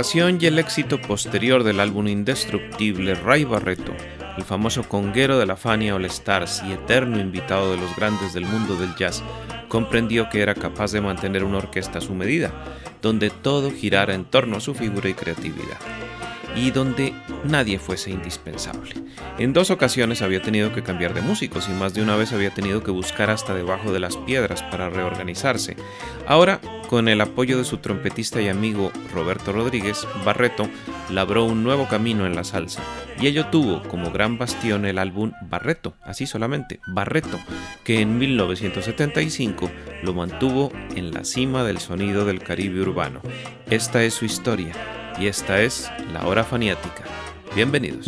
Grabación y el éxito posterior del álbum indestructible Ray Barreto, el famoso conguero de la Fania All Stars y eterno invitado de los grandes del mundo del jazz, comprendió que era capaz de mantener una orquesta a su medida, donde todo girara en torno a su figura y creatividad, y donde nadie fuese indispensable. En dos ocasiones había tenido que cambiar de músicos y más de una vez había tenido que buscar hasta debajo de las piedras para reorganizarse. Ahora, con el apoyo de su trompetista y amigo Roberto Rodríguez, Barreto labró un nuevo camino en la salsa, y ello tuvo como gran bastión el álbum Barreto, así solamente, Barreto, que en 1975 lo mantuvo en la cima del sonido del Caribe urbano. Esta es su historia, y esta es la hora faniática. Bienvenidos.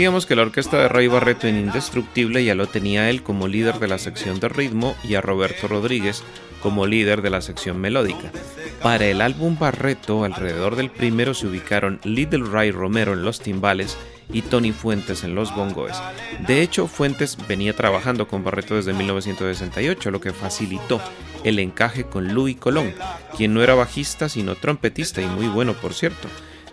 Decíamos que la orquesta de Ray Barreto en Indestructible ya lo tenía él como líder de la sección de ritmo y a Roberto Rodríguez como líder de la sección melódica. Para el álbum Barreto, alrededor del primero se ubicaron Little Ray Romero en los timbales y Tony Fuentes en los bongos. De hecho, Fuentes venía trabajando con Barreto desde 1968, lo que facilitó el encaje con Louis Colón, quien no era bajista sino trompetista y muy bueno por cierto.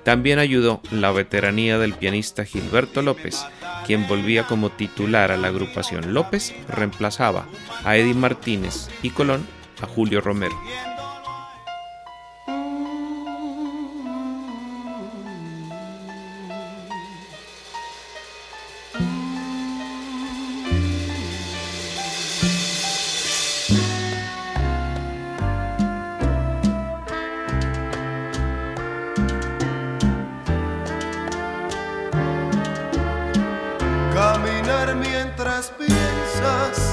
También ayudó la veteranía del pianista Gilberto López, quien volvía como titular a la agrupación. López reemplazaba a Eddie Martínez y Colón a Julio Romero. Mientras piensas,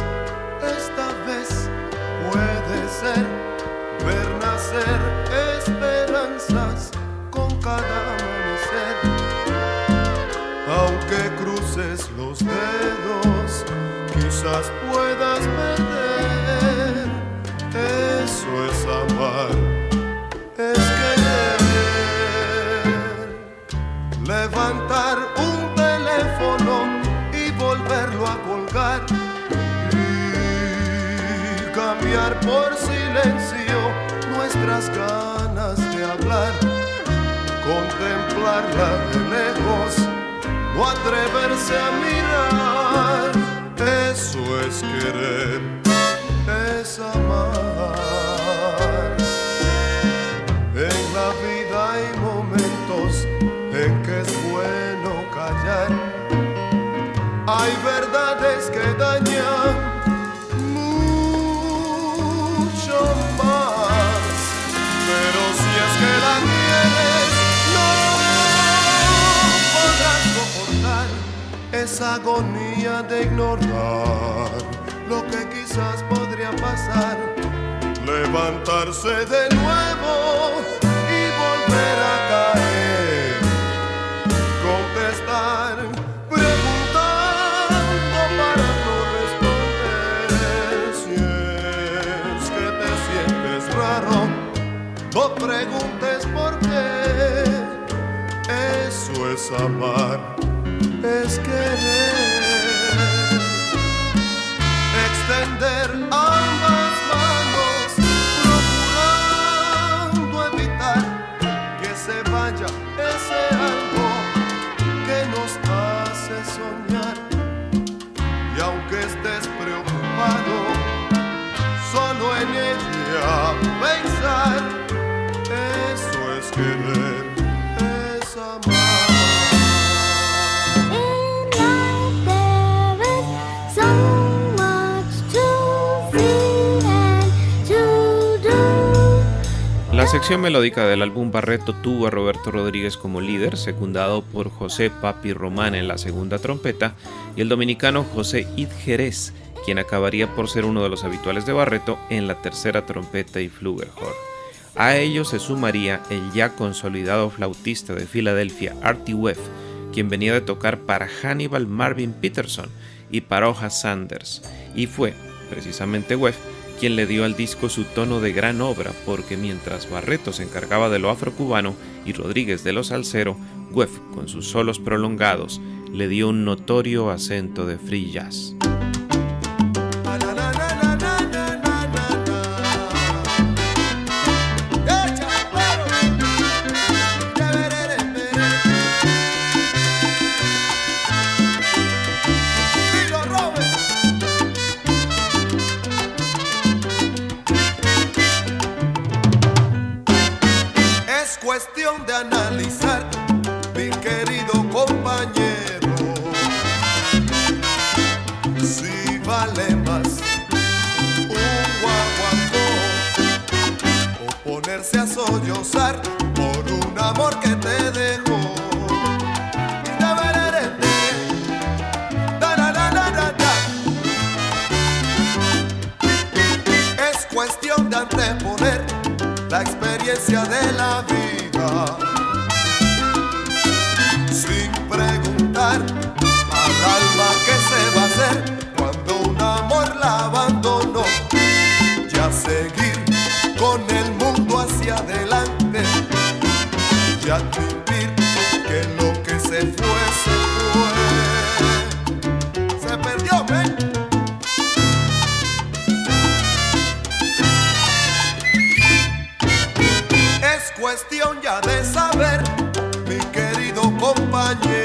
por silencio nuestras ganas de hablar. Contemplarla de lejos, no atreverse a mirar. Eso es querer, es amar. En la vida hay momentos en que es bueno callar. Hay verdades que dañan esa agonía de ignorar lo que quizás podría pasar. Levantarse de nuevo y volver a caer. Contestar preguntando para no responder. Si es que te sientes raro, no preguntes por qué. Eso es amar, es querer extender ambas manos, procurando evitar que se vaya ese algo que nos hace soñar. Y aunque estés preocupado, solo en ella pensar, eso es querer, sección melódica del álbum Barreto tuvo a Roberto Rodríguez como líder, secundado por José Papi Román en la segunda trompeta y el dominicano José Id Jerez, quien acabaría por ser uno de los habituales de Barreto en la tercera trompeta y flugelhorn. A ello se sumaría el ya consolidado flautista de Filadelfia Artie Webb, quien venía de tocar para Hannibal Marvin Peterson y Paroja Sanders, y fue precisamente Webb quien le dio al disco su tono de gran obra, porque mientras Barreto se encargaba de lo afrocubano y Rodríguez de lo salsero, Webb, con sus solos prolongados, le dio un notorio acento de free jazz. Sollozar por un amor que te dejó. Es cuestión de anteponer la experiencia de la vida companheiro.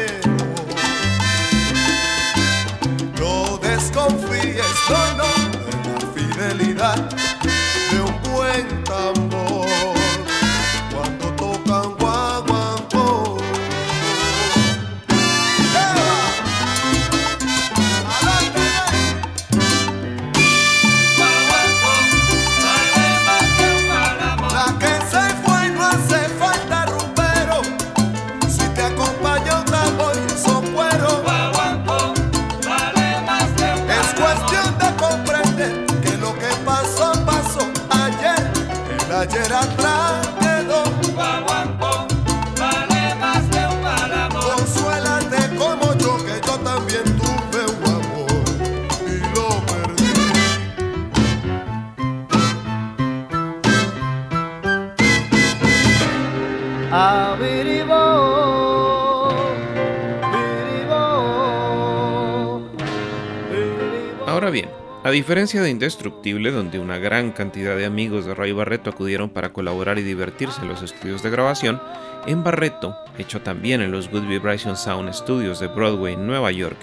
A diferencia de Indestructible, donde una gran cantidad de amigos de Ray Barreto acudieron para colaborar y divertirse en los estudios de grabación, en Barreto, hecho también en los Good Vibration Sound Studios de Broadway en Nueva York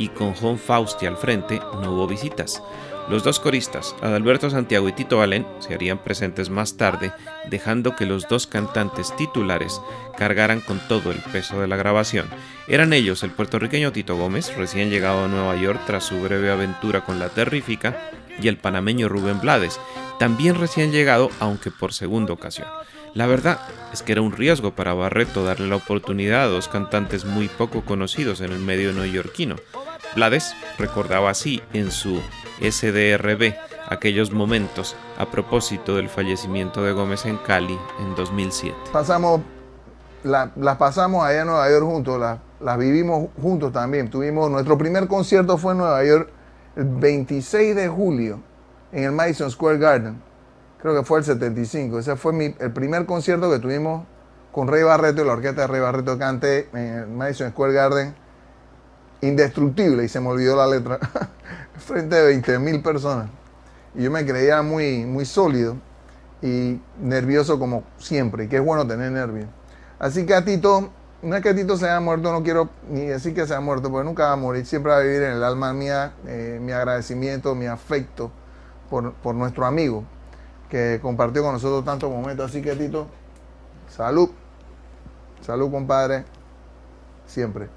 y con John Fausti al frente, no hubo visitas. Los dos coristas, Adalberto Santiago y Tito Allen, se harían presentes más tarde, dejando que los dos cantantes titulares cargaran con todo el peso de la grabación. Eran ellos el puertorriqueño Tito Gómez, recién llegado a Nueva York tras su breve aventura con la Terrífica, y el panameño Rubén Blades, también recién llegado, aunque por segunda ocasión. La verdad es que era un riesgo para Barreto darle la oportunidad a dos cantantes muy poco conocidos en el medio neoyorquino. Blades recordaba así en su SDRB aquellos momentos a propósito del fallecimiento de Gómez en Cali en 2007. Pasamos, la- las pasamos allá en Nueva York juntos, las, las vivimos juntos también. Tuvimos, nuestro primer concierto fue en Nueva York el 26 de julio en el Madison Square Garden. Creo que fue el 75. Ese fue mi- el primer concierto que tuvimos con Rey Barreto y la orquesta de Rey Barreto canté en el Madison Square Garden. Indestructible y se me olvidó la letra. Frente de 20 mil personas. Y yo me creía muy, muy sólido y nervioso como siempre, que es bueno tener nervios. Así que a Tito, no es que Tito se haya muerto, no quiero ni decir que se ha muerto, porque nunca va a morir, siempre va a vivir en el alma mía eh, mi agradecimiento, mi afecto por, por nuestro amigo que compartió con nosotros tantos momentos. Así que Tito, salud, salud compadre, siempre.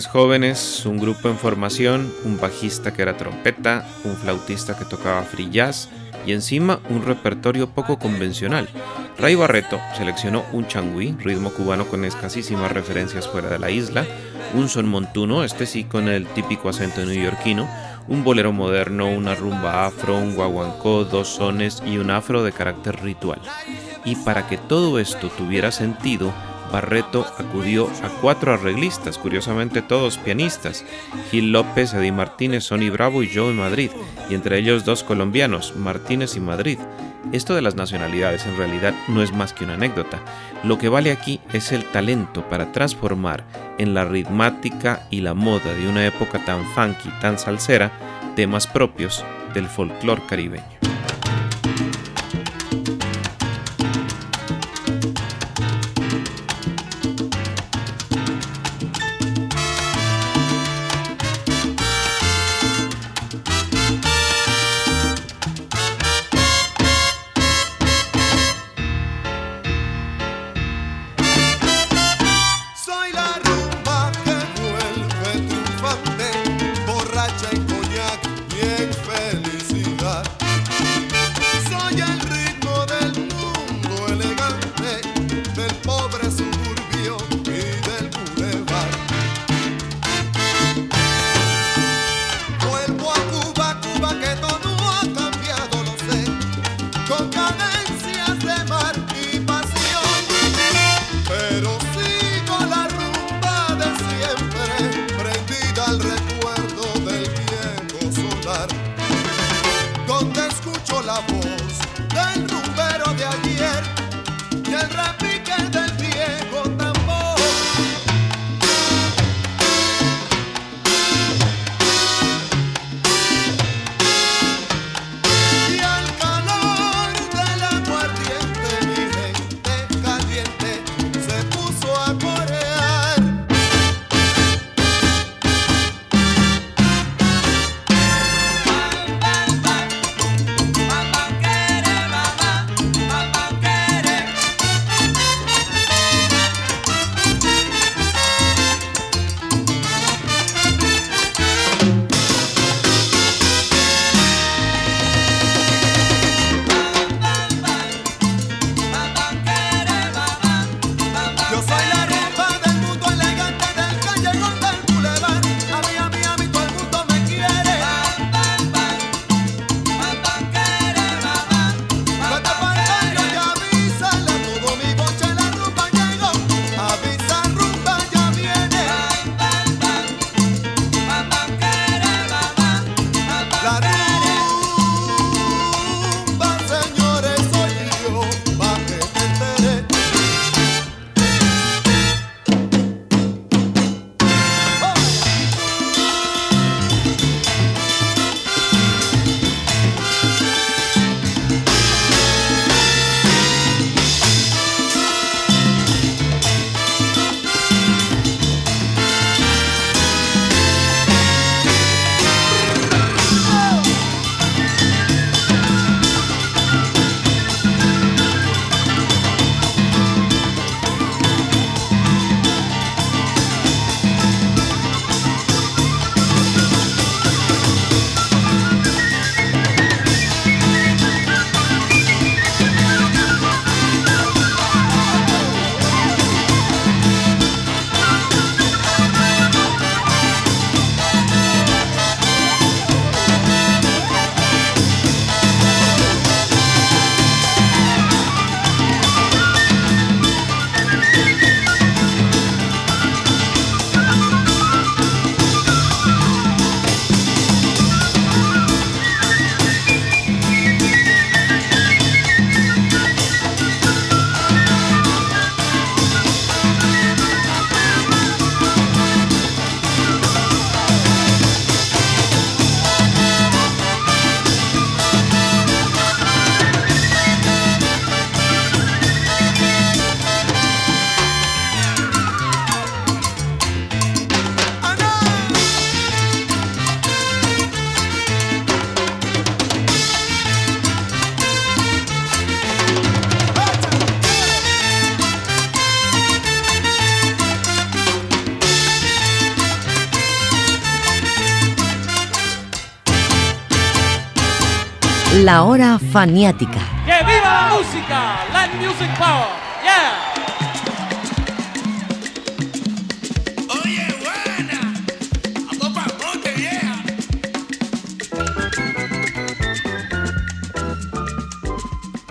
Jóvenes, un grupo en formación, un bajista que era trompeta, un flautista que tocaba free jazz y encima un repertorio poco convencional. Ray Barreto seleccionó un changüí, ritmo cubano con escasísimas referencias fuera de la isla, un son montuno, este sí con el típico acento neoyorquino, un bolero moderno, una rumba afro, un guaguancó, dos sones y un afro de carácter ritual. Y para que todo esto tuviera sentido, Barreto acudió a cuatro arreglistas, curiosamente todos pianistas, Gil López, Eddie Martínez, Sonny Bravo y Joe Madrid, y entre ellos dos colombianos, Martínez y Madrid. Esto de las nacionalidades en realidad no es más que una anécdota. Lo que vale aquí es el talento para transformar en la ritmática y la moda de una época tan funky, tan salsera, temas propios del folclore caribeño. La hora faniática. ¡Que viva la música! Latin Music Power. Yeah. Oye, buena. Monte, vieja.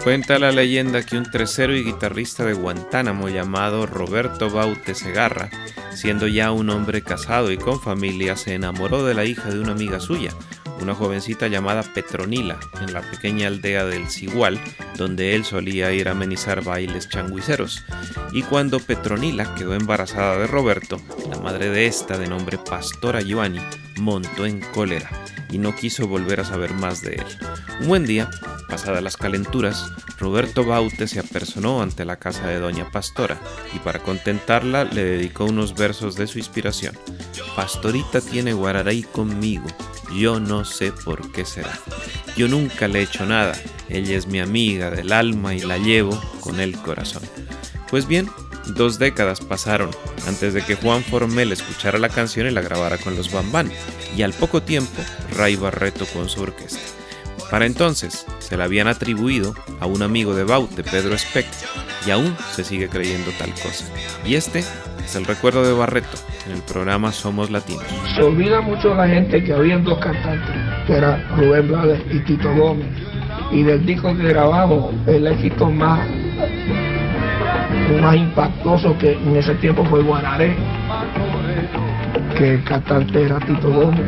Cuenta la leyenda que un tercero y guitarrista de Guantánamo llamado Roberto Baute Segarra, siendo ya un hombre casado y con familia, se enamoró de la hija de una amiga suya, una jovencita llamada Petronila, en la pequeña aldea del Cigual, donde él solía ir a amenizar bailes changuiceros. Y cuando Petronila quedó embarazada de Roberto, la madre de esta, de nombre Pastora Giovanni, montó en cólera y no quiso volver a saber más de él. Un buen día, pasadas las calenturas, Roberto Baute se apersonó ante la casa de Doña Pastora y para contentarla le dedicó unos versos de su inspiración. Pastorita tiene guararay conmigo, yo no sé por qué será. Yo nunca le he hecho nada, ella es mi amiga del alma y la llevo con el corazón. Pues bien, dos décadas pasaron antes de que Juan Formel escuchara la canción y la grabara con los Bambán, y al poco tiempo Ray Barreto con su orquesta. Para entonces se la habían atribuido a un amigo de Baute, Pedro Speck, y aún se sigue creyendo tal cosa. Y este es el recuerdo de Barreto en el programa Somos Latinos. Se olvida mucho la gente que había dos cantantes, que era Rubén Blades y Tito Gómez. Y del disco que grabamos, el éxito más, más impactoso que en ese tiempo fue Guararé, que el cantante era Tito Gómez.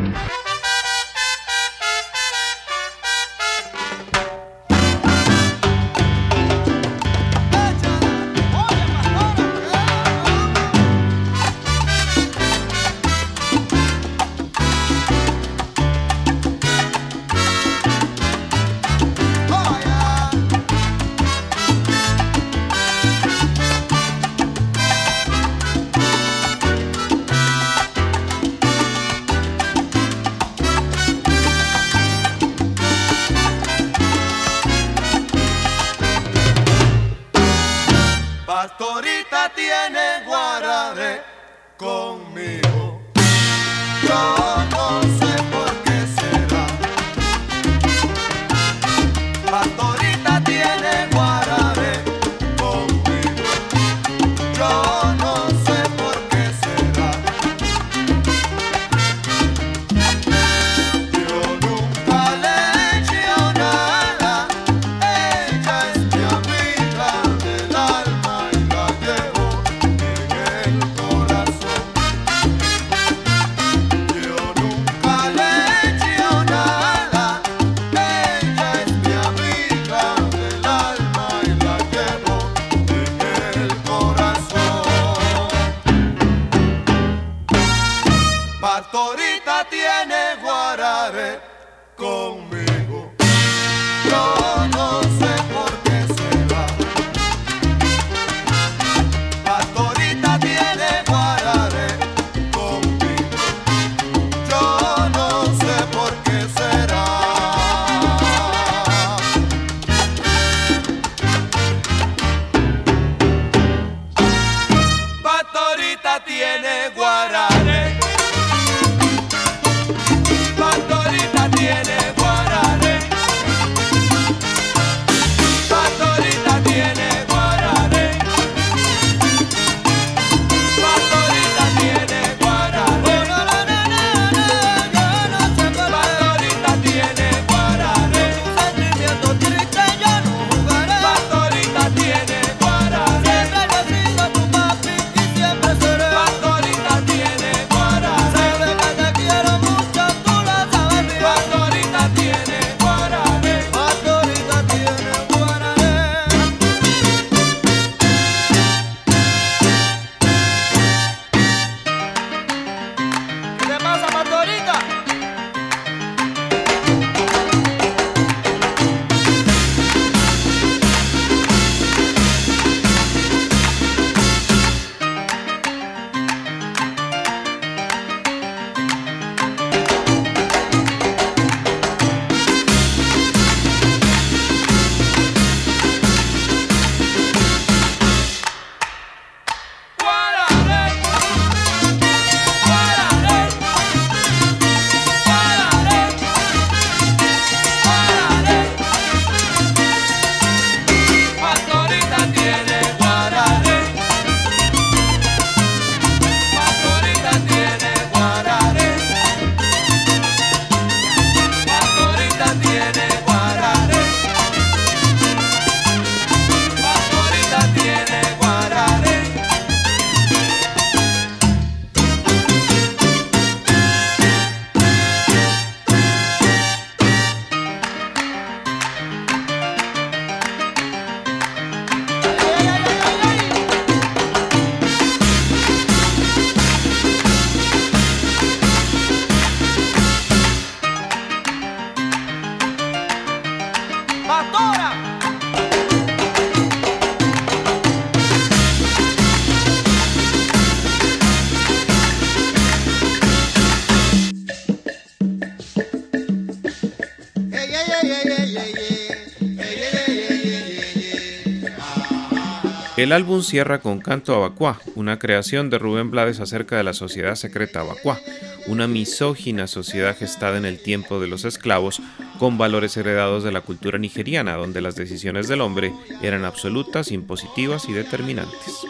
El álbum cierra con Canto Abacuá, una creación de Rubén Blades acerca de la sociedad secreta Abacuá, una misógina sociedad gestada en el tiempo de los esclavos con valores heredados de la cultura nigeriana, donde las decisiones del hombre eran absolutas, impositivas y determinantes.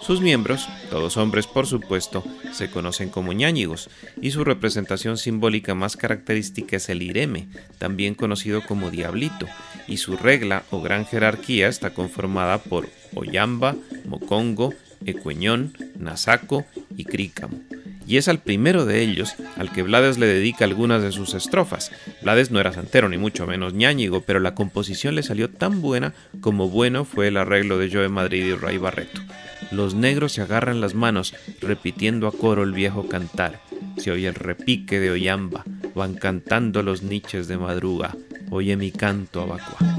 Sus miembros, todos hombres por supuesto, se conocen como ñáñigos y su representación simbólica más característica es el ireme, también conocido como diablito, y su regla o gran jerarquía está conformada por Oyamba, Mocongo, Ecueñón, Nasaco y Crícamo. Y es al primero de ellos al que Blades le dedica algunas de sus estrofas. Blades no era santero ni mucho menos ñáñigo, pero la composición le salió tan buena como bueno fue el arreglo de Joe Madrid y Ray Barreto. Los negros se agarran las manos, repitiendo a coro el viejo cantar. Se oye el repique de Oyamba, van cantando los niches de madruga. Oye mi canto abacua.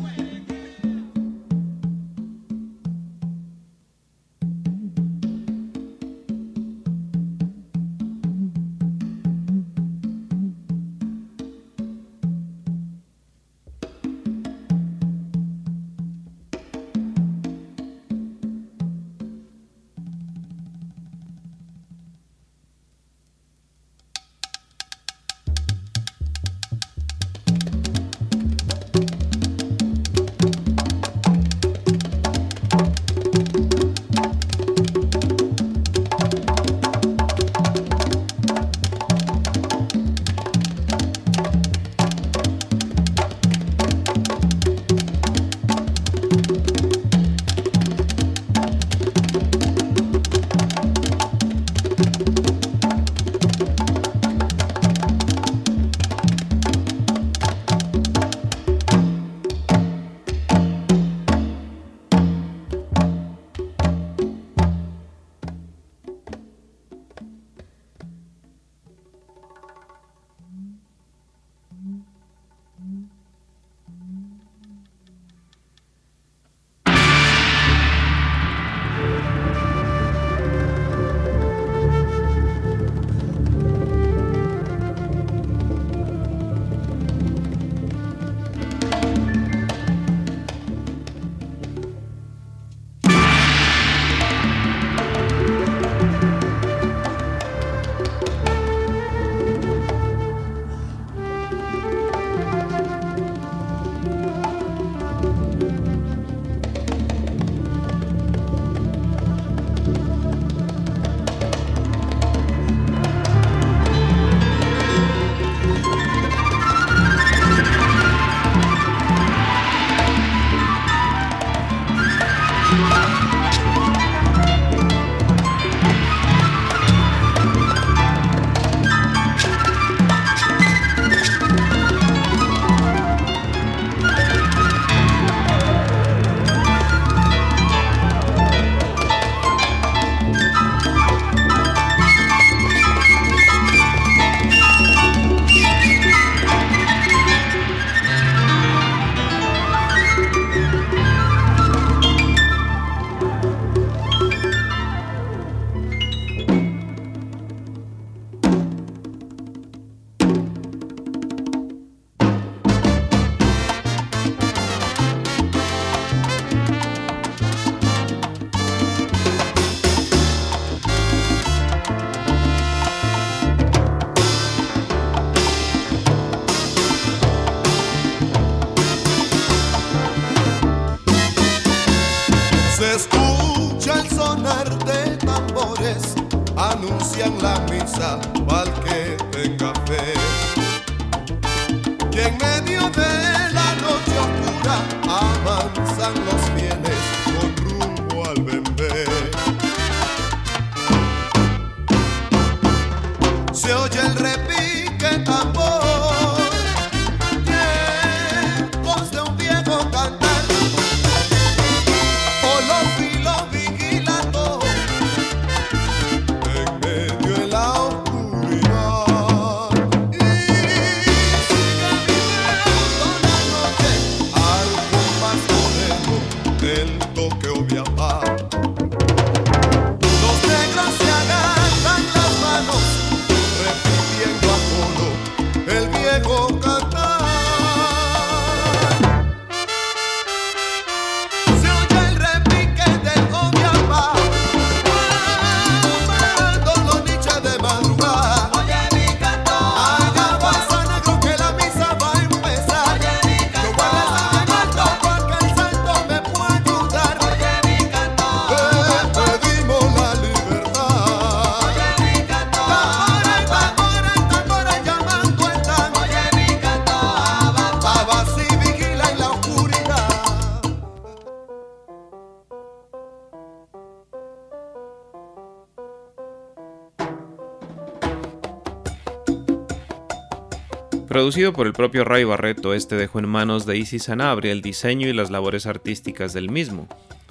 Producido por el propio Ray Barreto, este dejó en manos de Easy Sanabria el diseño y las labores artísticas del mismo.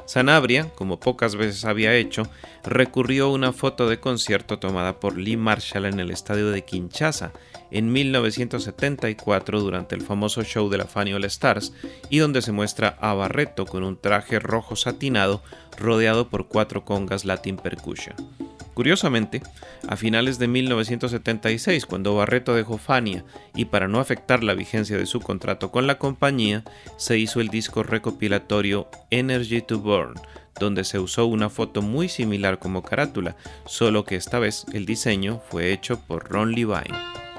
Sanabria, como pocas veces había hecho, recurrió a una foto de concierto tomada por Lee Marshall en el estadio de Kinshasa en 1974 durante el famoso show de la Fanny All Stars y donde se muestra a Barreto con un traje rojo satinado rodeado por cuatro congas Latin Percussion. Curiosamente, a finales de 1976, cuando Barreto dejó Fania y para no afectar la vigencia de su contrato con la compañía, se hizo el disco recopilatorio Energy to Burn, donde se usó una foto muy similar como carátula, solo que esta vez el diseño fue hecho por Ron Levine.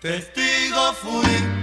Testigo fui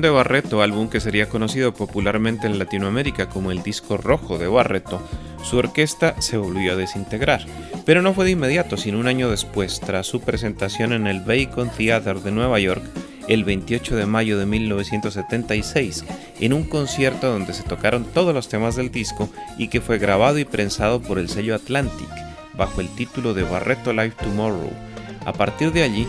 De Barreto, álbum que sería conocido popularmente en Latinoamérica como el disco rojo de Barreto, su orquesta se volvió a desintegrar, pero no fue de inmediato, sino un año después, tras su presentación en el Bacon Theater de Nueva York, el 28 de mayo de 1976, en un concierto donde se tocaron todos los temas del disco y que fue grabado y prensado por el sello Atlantic, bajo el título de Barreto Live Tomorrow. A partir de allí,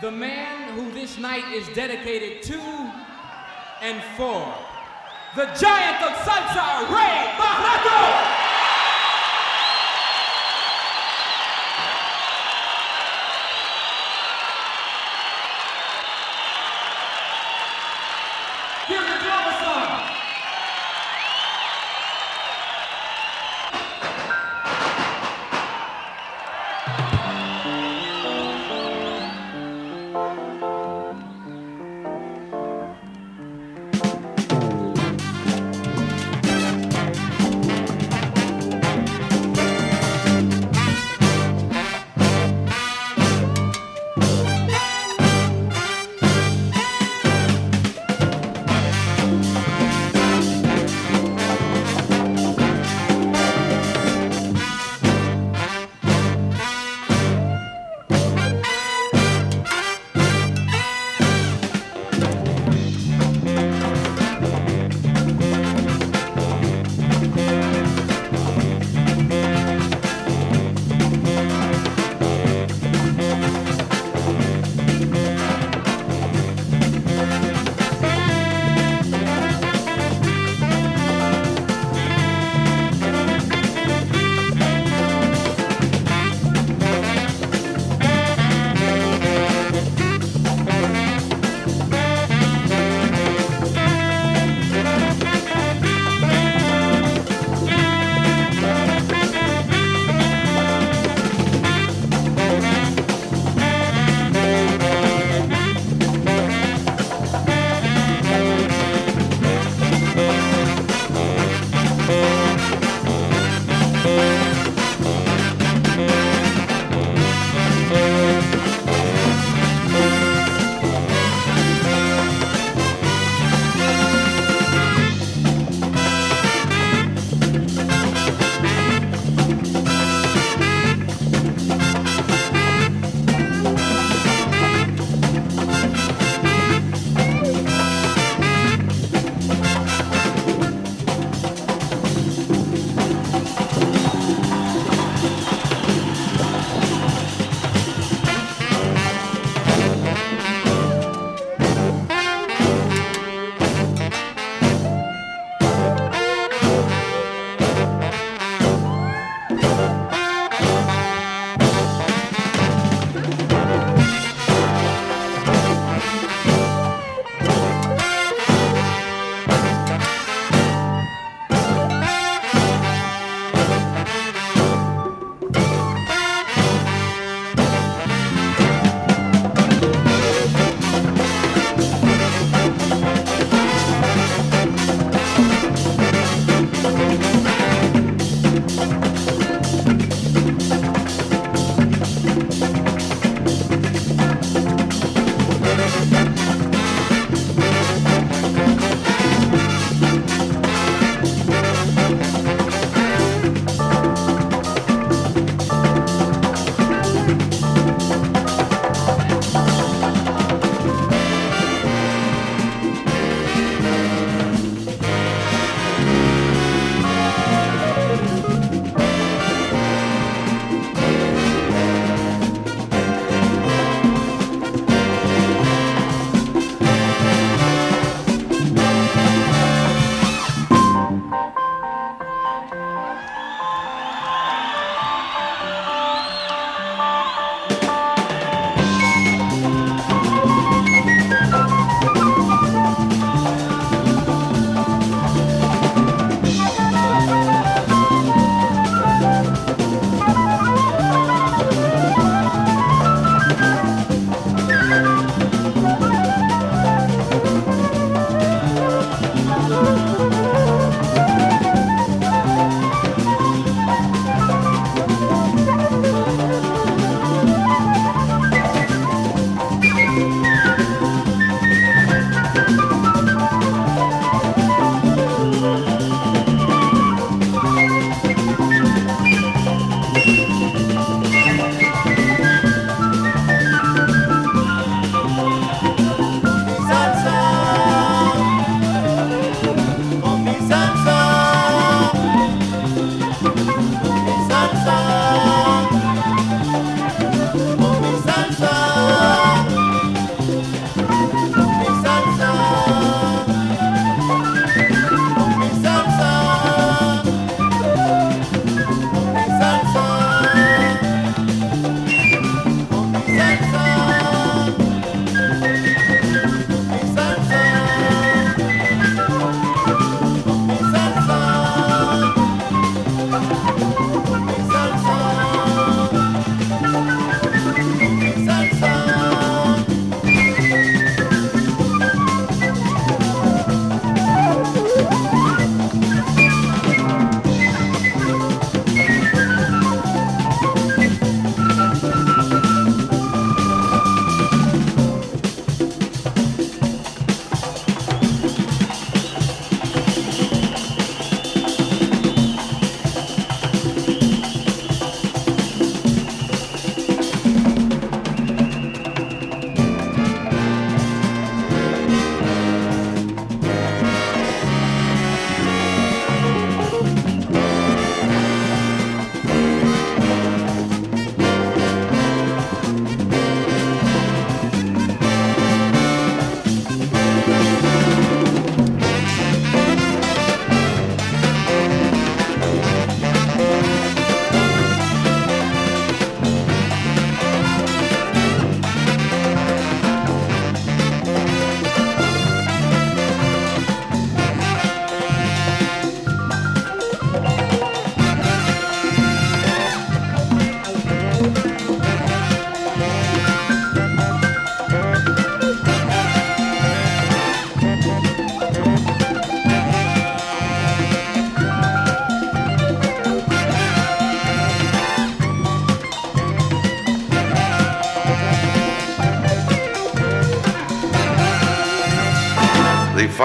the man who this night is dedicated to and for, the giant of salsa, Ray Barreto!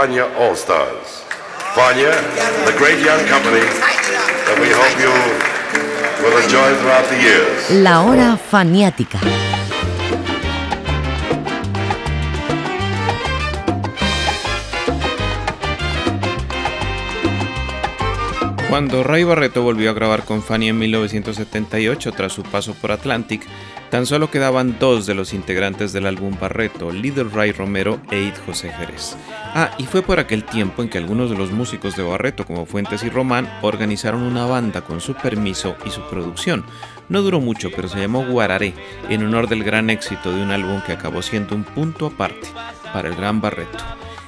Fania All Stars. Fania, the great young company that we hope you will enjoy throughout the years. La hora faniática. Cuando Ray Barreto volvió a grabar con Fanny en 1978 tras su paso por Atlantic, tan solo quedaban dos de los integrantes del álbum Barreto, Little Ray Romero e Id José Jerez. Ah, y fue por aquel tiempo en que algunos de los músicos de Barreto, como Fuentes y Román, organizaron una banda con su permiso y su producción. No duró mucho, pero se llamó Guararé, en honor del gran éxito de un álbum que acabó siendo un punto aparte para el gran Barreto.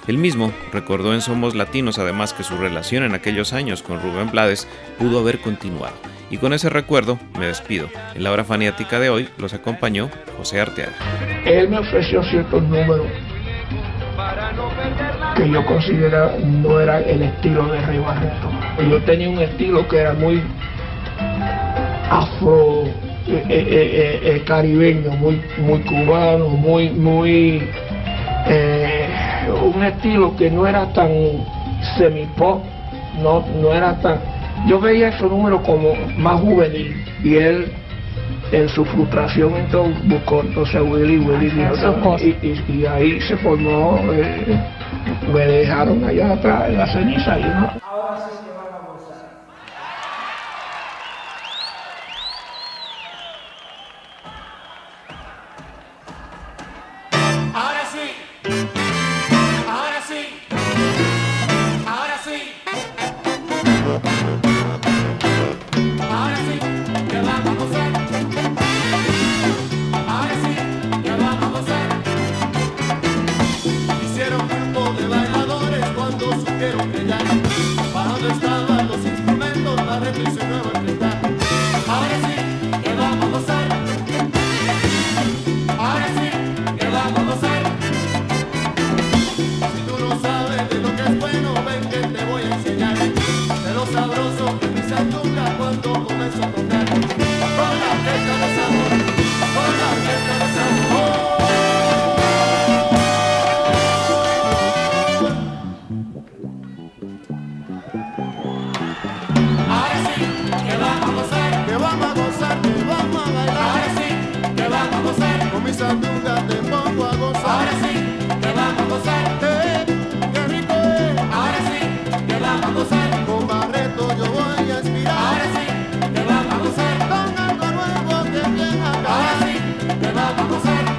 El mismo recordó en Somos Latinos además que su relación en aquellos años con Rubén Blades pudo haber continuado. Y con ese recuerdo me despido. En la hora faniática de hoy los acompañó José Arteaga. Él me ofreció ciertos números que yo consideraba no era el estilo de Rey Barreto. Yo tenía un estilo que era muy afro eh, eh, eh, caribeño, muy, muy cubano, muy, muy un estilo que no era tan semi-pop, no, no era tan... Yo veía esos números como más juvenil y él en su frustración entonces buscó entonces a Willy, Willy y, y- y ahí se formó, me dejaron allá atrás en la ceniza y no.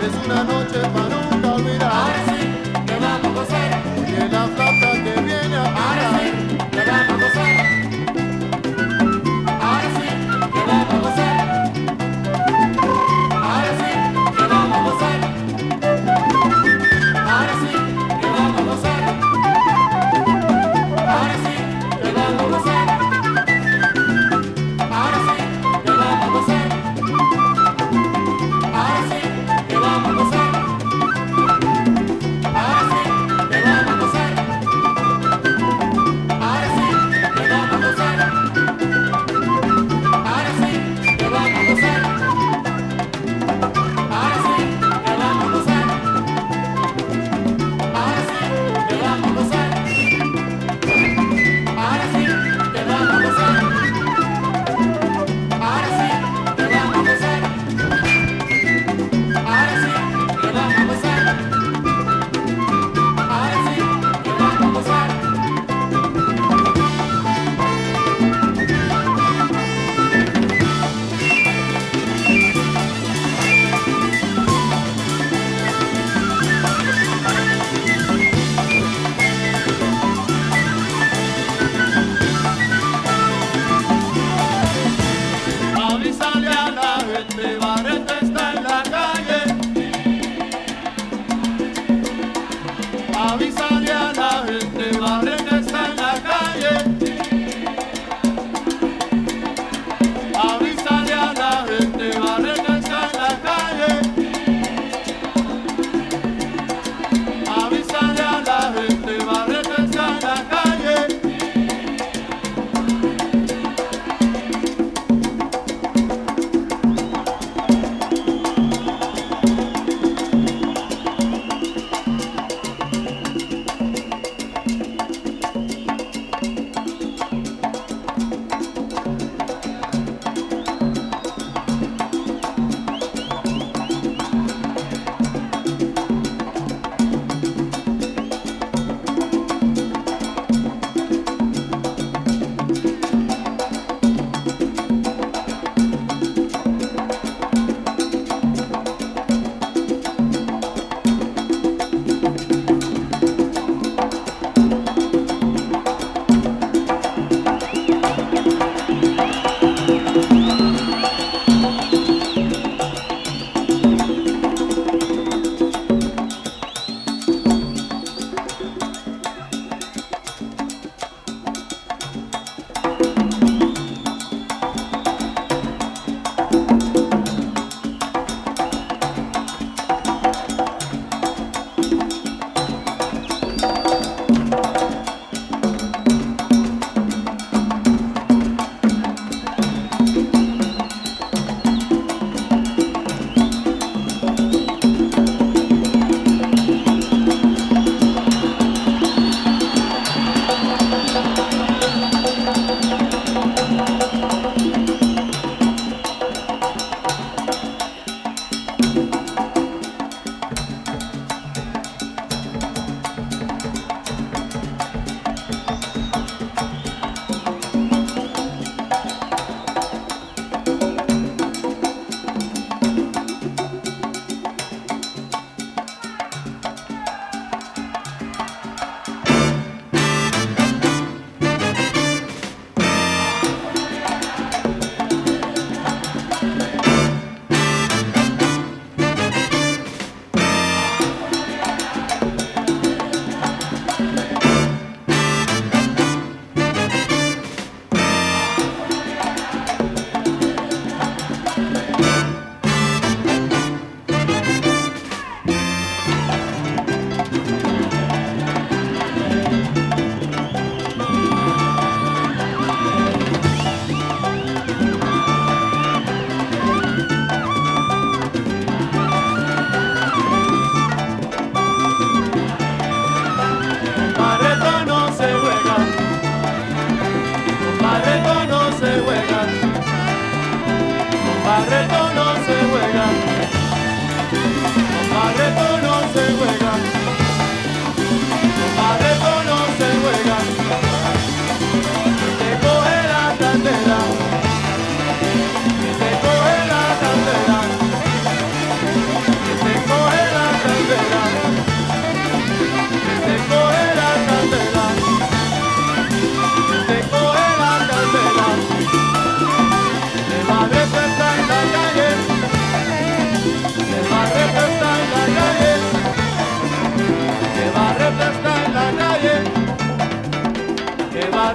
Es una noche para nunca olvidar. Ahora sí, que vamos a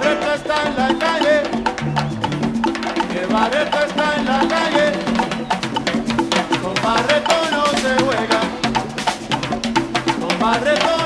Barreto está en la calle, que Barreto está en la calle, con Barreto no se juega, con Barreto